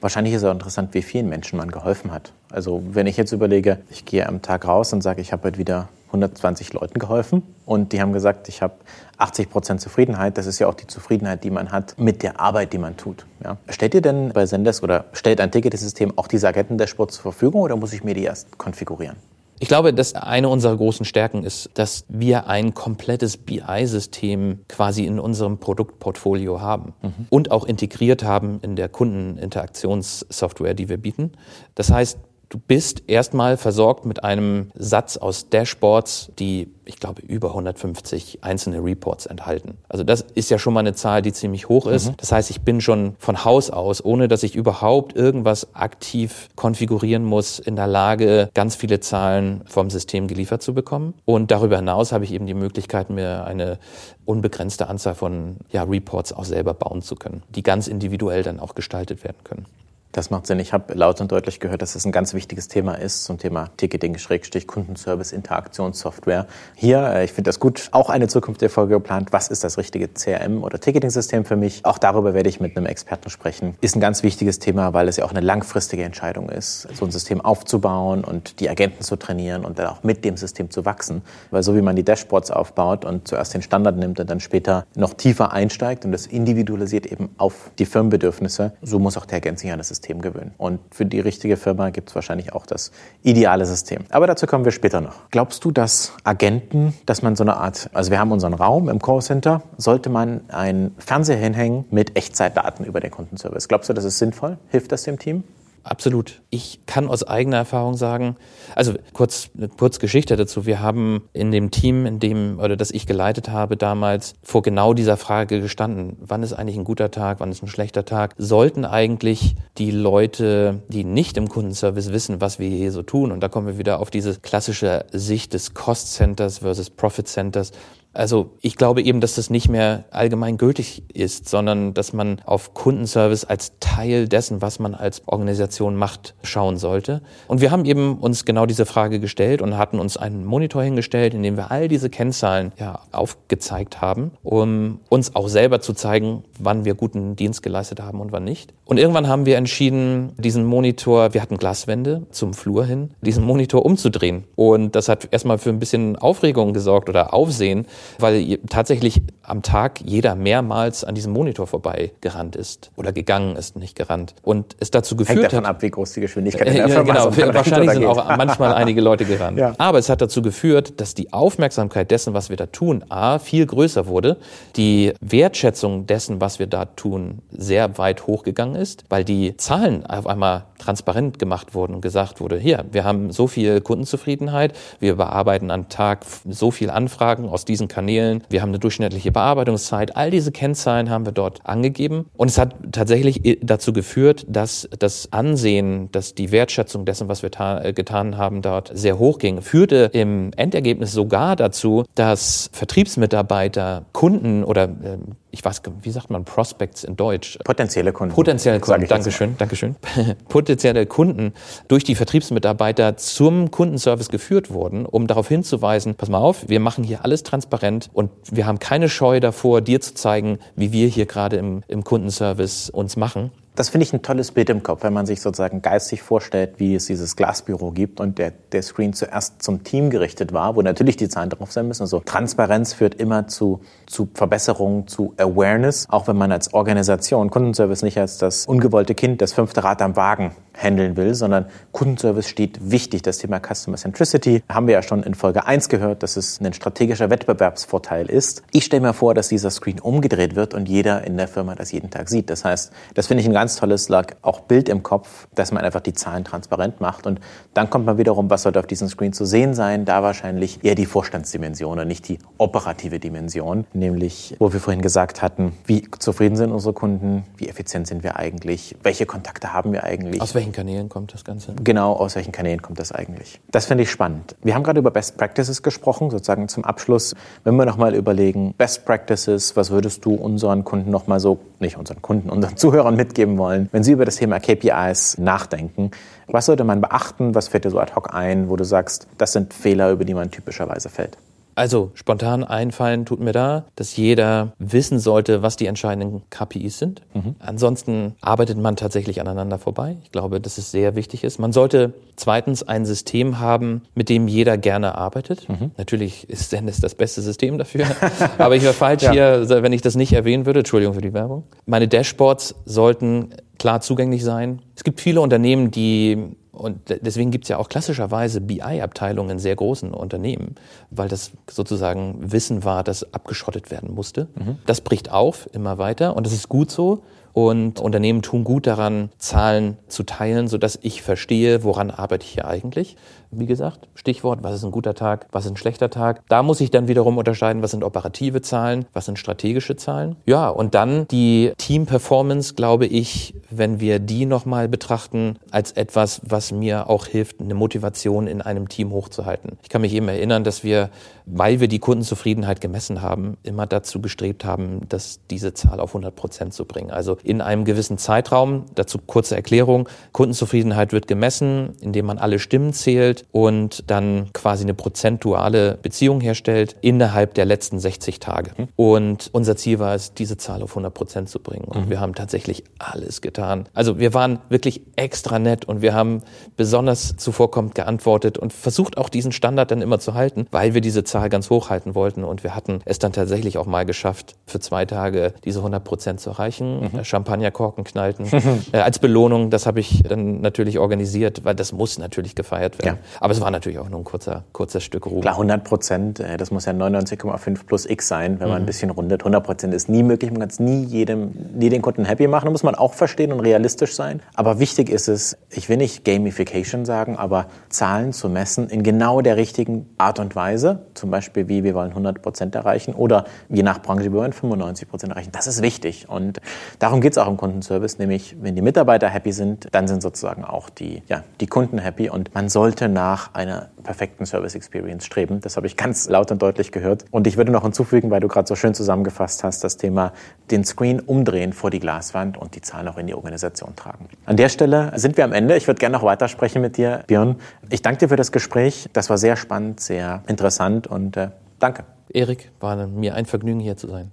Wahrscheinlich ist auch interessant, wie vielen Menschen man geholfen hat. Also wenn ich jetzt überlege, ich gehe am Tag raus und sage, ich habe heute wieder 120 Leuten geholfen und die haben gesagt, ich habe 80 Prozent Zufriedenheit. Das ist ja auch die Zufriedenheit, die man hat mit der Arbeit, die man tut. Ja. Stellt ihr denn bei Zendesk oder stellt ein Ticketing-System auch diese Agenten-Dashboard zur Verfügung oder muss ich mir die erst konfigurieren? Ich glaube, dass eine unserer großen Stärken ist, dass wir ein komplettes BI-System quasi in unserem Produktportfolio haben und auch integriert haben in der Kundeninteraktionssoftware, die wir bieten. Das heißt, du bist erstmal versorgt mit einem Satz aus Dashboards, die, ich glaube, über 150 einzelne Reports enthalten. Also das ist ja schon mal eine Zahl, die ziemlich hoch ist. Das heißt, ich bin schon von Haus aus, ohne dass ich überhaupt irgendwas aktiv konfigurieren muss, in der Lage, ganz viele Zahlen vom System geliefert zu bekommen. Und darüber hinaus habe ich eben die Möglichkeit, mir eine unbegrenzte Anzahl von ja, Reports auch selber bauen zu können, die ganz individuell dann auch gestaltet werden können. Das macht Sinn. Ich habe laut und deutlich gehört, dass das ein ganz wichtiges Thema ist zum Thema Ticketing, Schrägstrich, Kundenservice, Interaktionssoftware. Hier, äh, ich finde das gut, auch eine zukünftige Folge geplant. Was ist das richtige CRM oder Ticketing-System für mich? Auch darüber werde ich mit einem Experten sprechen. Ist ein ganz wichtiges Thema, weil es ja auch eine langfristige Entscheidung ist, so ein System aufzubauen und die Agenten zu trainieren und dann auch mit dem System zu wachsen. Weil so wie man die Dashboards aufbaut und zuerst den Standard nimmt und dann später noch tiefer einsteigt und das individualisiert eben auf die Firmenbedürfnisse, so muss auch der sich an das System gewöhnen. Und für die richtige Firma gibt es wahrscheinlich auch das ideale System. Aber dazu kommen wir später noch. Glaubst du, dass Agenten, dass man so eine Art, also wir haben unseren Raum im Callcenter, sollte man einen Fernseher hinhängen mit Echtzeitdaten über den Kundenservice? Glaubst du, das ist sinnvoll? Hilft das dem Team? Absolut. Ich kann aus eigener Erfahrung sagen, also kurz, kurz Geschichte dazu. Wir haben in dem Team, in dem, oder das ich geleitet habe damals, vor genau dieser Frage gestanden. Wann ist eigentlich ein guter Tag? Wann ist ein schlechter Tag? Sollten eigentlich die Leute, die nicht im Kundenservice wissen, was wir hier so tun? Und da kommen wir wieder auf diese klassische Sicht des Cost Centers versus Profit Centers. Also ich glaube eben, dass das nicht mehr allgemein gültig ist, sondern dass man auf Kundenservice als Teil dessen, was man als Organisation macht, schauen sollte. Und wir haben eben uns genau diese Frage gestellt und hatten uns einen Monitor hingestellt, in dem wir all diese Kennzahlen ja, aufgezeigt haben, um uns auch selber zu zeigen, wann wir guten Dienst geleistet haben und wann nicht. Und irgendwann haben wir entschieden, diesen Monitor, wir hatten Glaswände zum Flur hin, diesen Monitor umzudrehen. Und das hat erstmal für ein bisschen Aufregung gesorgt oder Aufsehen weil tatsächlich am Tag jeder mehrmals an diesem Monitor vorbei gerannt ist oder gegangen ist, nicht gerannt. Und es dazu geführt Hängt davon hat, ab, wie groß die Geschwindigkeit in der ja, ist. Genau, wahrscheinlich sind auch manchmal einige Leute gerannt. Ja. Aber es hat dazu geführt, dass die Aufmerksamkeit dessen, was wir da tun, a viel größer wurde, die Wertschätzung dessen, was wir da tun, sehr weit hochgegangen ist, weil die Zahlen auf einmal transparent gemacht wurden und gesagt wurde, hier, wir haben so viel Kundenzufriedenheit, wir bearbeiten am Tag so viel Anfragen aus diesen Kanälen, wir haben eine durchschnittliche Bearbeitungszeit, all diese Kennzahlen haben wir dort angegeben. Und es hat tatsächlich dazu geführt, dass das Ansehen, dass die Wertschätzung dessen, was wir äh, getan haben, dort sehr hoch ging, führte im Endergebnis sogar dazu, dass Vertriebsmitarbeiter, Kunden oder äh, ich weiß, wie sagt man Prospects in Deutsch? Potenzielle Kunden. Potenzielle Kunden, Dankeschön, Dankeschön. Potenzielle Kunden durch die Vertriebsmitarbeiter zum Kundenservice geführt wurden, um darauf hinzuweisen, pass mal auf, wir machen hier alles transparent und wir haben keine Scheu davor, dir zu zeigen, wie wir hier gerade im, im Kundenservice uns machen. Das finde ich ein tolles Bild im Kopf, wenn man sich sozusagen geistig vorstellt, wie es dieses Glasbüro gibt und der, der Screen zuerst zum Team gerichtet war, wo natürlich die Zahlen drauf sein müssen. Also Transparenz führt immer zu, zu Verbesserungen, zu Awareness, auch wenn man als Organisation Kundenservice nicht als das ungewollte Kind, das fünfte Rad am Wagen handeln will, sondern Kundenservice steht wichtig. Das Thema Customer Centricity haben wir ja schon in Folge 1 gehört, dass es ein strategischer Wettbewerbsvorteil ist. Ich stelle mir vor, dass dieser Screen umgedreht wird und jeder in der Firma das jeden Tag sieht. Das heißt, das finde ich ein ganz tolles lag auch Bild im Kopf, dass man einfach die Zahlen transparent macht. Und dann kommt man wiederum, was sollte auf diesem Screen zu sehen sein? Da wahrscheinlich eher die Vorstandsdimension und nicht die operative Dimension, nämlich wo wir vorhin gesagt hatten, wie zufrieden sind unsere Kunden, wie effizient sind wir eigentlich, welche Kontakte haben wir eigentlich. Aus welchen Kanälen kommt das Ganze? Genau, aus welchen Kanälen kommt das eigentlich? Das finde ich spannend. Wir haben gerade über Best Practices gesprochen, sozusagen zum Abschluss. Wenn wir nochmal überlegen, Best Practices, was würdest du unseren Kunden nochmal so, nicht unseren Kunden, unseren Zuhörern mitgeben wollen, wenn Sie über das Thema KPIs nachdenken, was sollte man beachten? Was fällt dir so ad hoc ein, wo du sagst, das sind Fehler, über die man typischerweise fällt? Also spontan einfallen tut mir da, dass jeder wissen sollte, was die entscheidenden KPIs sind. Mhm. Ansonsten arbeitet man tatsächlich aneinander vorbei. Ich glaube, dass es sehr wichtig ist. Man sollte zweitens ein System haben, mit dem jeder gerne arbeitet. Mhm. Natürlich ist Zendesk das beste System dafür. Aber ich wäre falsch ja. hier, wenn ich das nicht erwähnen würde. Entschuldigung für die Werbung. Meine Dashboards sollten klar zugänglich sein. Es gibt viele Unternehmen, die und deswegen gibt es ja auch klassischerweise BI-Abteilungen in sehr großen Unternehmen, weil das sozusagen Wissen war, das abgeschottet werden musste. Mhm. Das bricht auf immer weiter und das ist gut so. Und Unternehmen tun gut daran, Zahlen zu teilen, sodass ich verstehe, woran arbeite ich hier eigentlich. Wie gesagt, Stichwort, was ist ein guter Tag, was ist ein schlechter Tag. Da muss ich dann wiederum unterscheiden, was sind operative Zahlen, was sind strategische Zahlen. Ja, und dann die Team-Performance, glaube ich, wenn wir die nochmal betrachten, als etwas, was mir auch hilft, eine Motivation in einem Team hochzuhalten. Ich kann mich eben erinnern, dass wir, weil wir die Kundenzufriedenheit gemessen haben, immer dazu gestrebt haben, dass diese Zahl auf 100 Prozent zu bringen. Also in einem gewissen Zeitraum, dazu kurze Erklärung, Kundenzufriedenheit wird gemessen, indem man alle Stimmen zählt, und dann quasi eine prozentuale Beziehung herstellt innerhalb der letzten 60 Tage. Mhm. Und unser Ziel war es, diese Zahl auf 100 Prozent zu bringen. Und mhm. wir haben tatsächlich alles getan. Also wir waren wirklich extra nett und wir haben besonders zuvorkommend geantwortet und versucht auch diesen Standard dann immer zu halten, weil wir diese Zahl ganz hoch halten wollten. Und wir hatten es dann tatsächlich auch mal geschafft, für zwei Tage diese 100 Prozent zu erreichen. Mhm. Champagnerkorken knallten. äh, als Belohnung, das habe ich dann natürlich organisiert, weil das muss natürlich gefeiert werden. Ja. Aber es war natürlich auch nur ein kurzer, kurzer Stück Ruhe. Klar, 100 Prozent, äh, das muss ja 99,5 plus x sein, wenn man mhm. ein bisschen rundet. 100 Prozent ist nie möglich, man kann es nie jedem, nie den Kunden happy machen, da muss man auch verstehen und realistisch sein. Aber wichtig ist es, ich will nicht Gamification sagen, aber Zahlen zu messen in genau der richtigen Art und Weise. Zum Beispiel wie wir wollen 100 Prozent erreichen oder je nach Branche, wir wollen 95 Prozent erreichen. Das ist wichtig und darum geht es auch im Kundenservice, nämlich wenn die Mitarbeiter happy sind, dann sind sozusagen auch die, ja, die Kunden happy und man sollte nach einer perfekten Service Experience streben. Das habe ich ganz laut und deutlich gehört. Und ich würde noch hinzufügen, weil du gerade so schön zusammengefasst hast, das Thema den Screen umdrehen vor die Glaswand und die Zahlen auch in die Organisation tragen. An der Stelle sind wir am Ende. Ich würde gerne noch weitersprechen mit dir, Björn. Ich danke dir für das Gespräch. Das war sehr spannend, sehr interessant und äh, danke. Erik, war mir ein Vergnügen hier zu sein.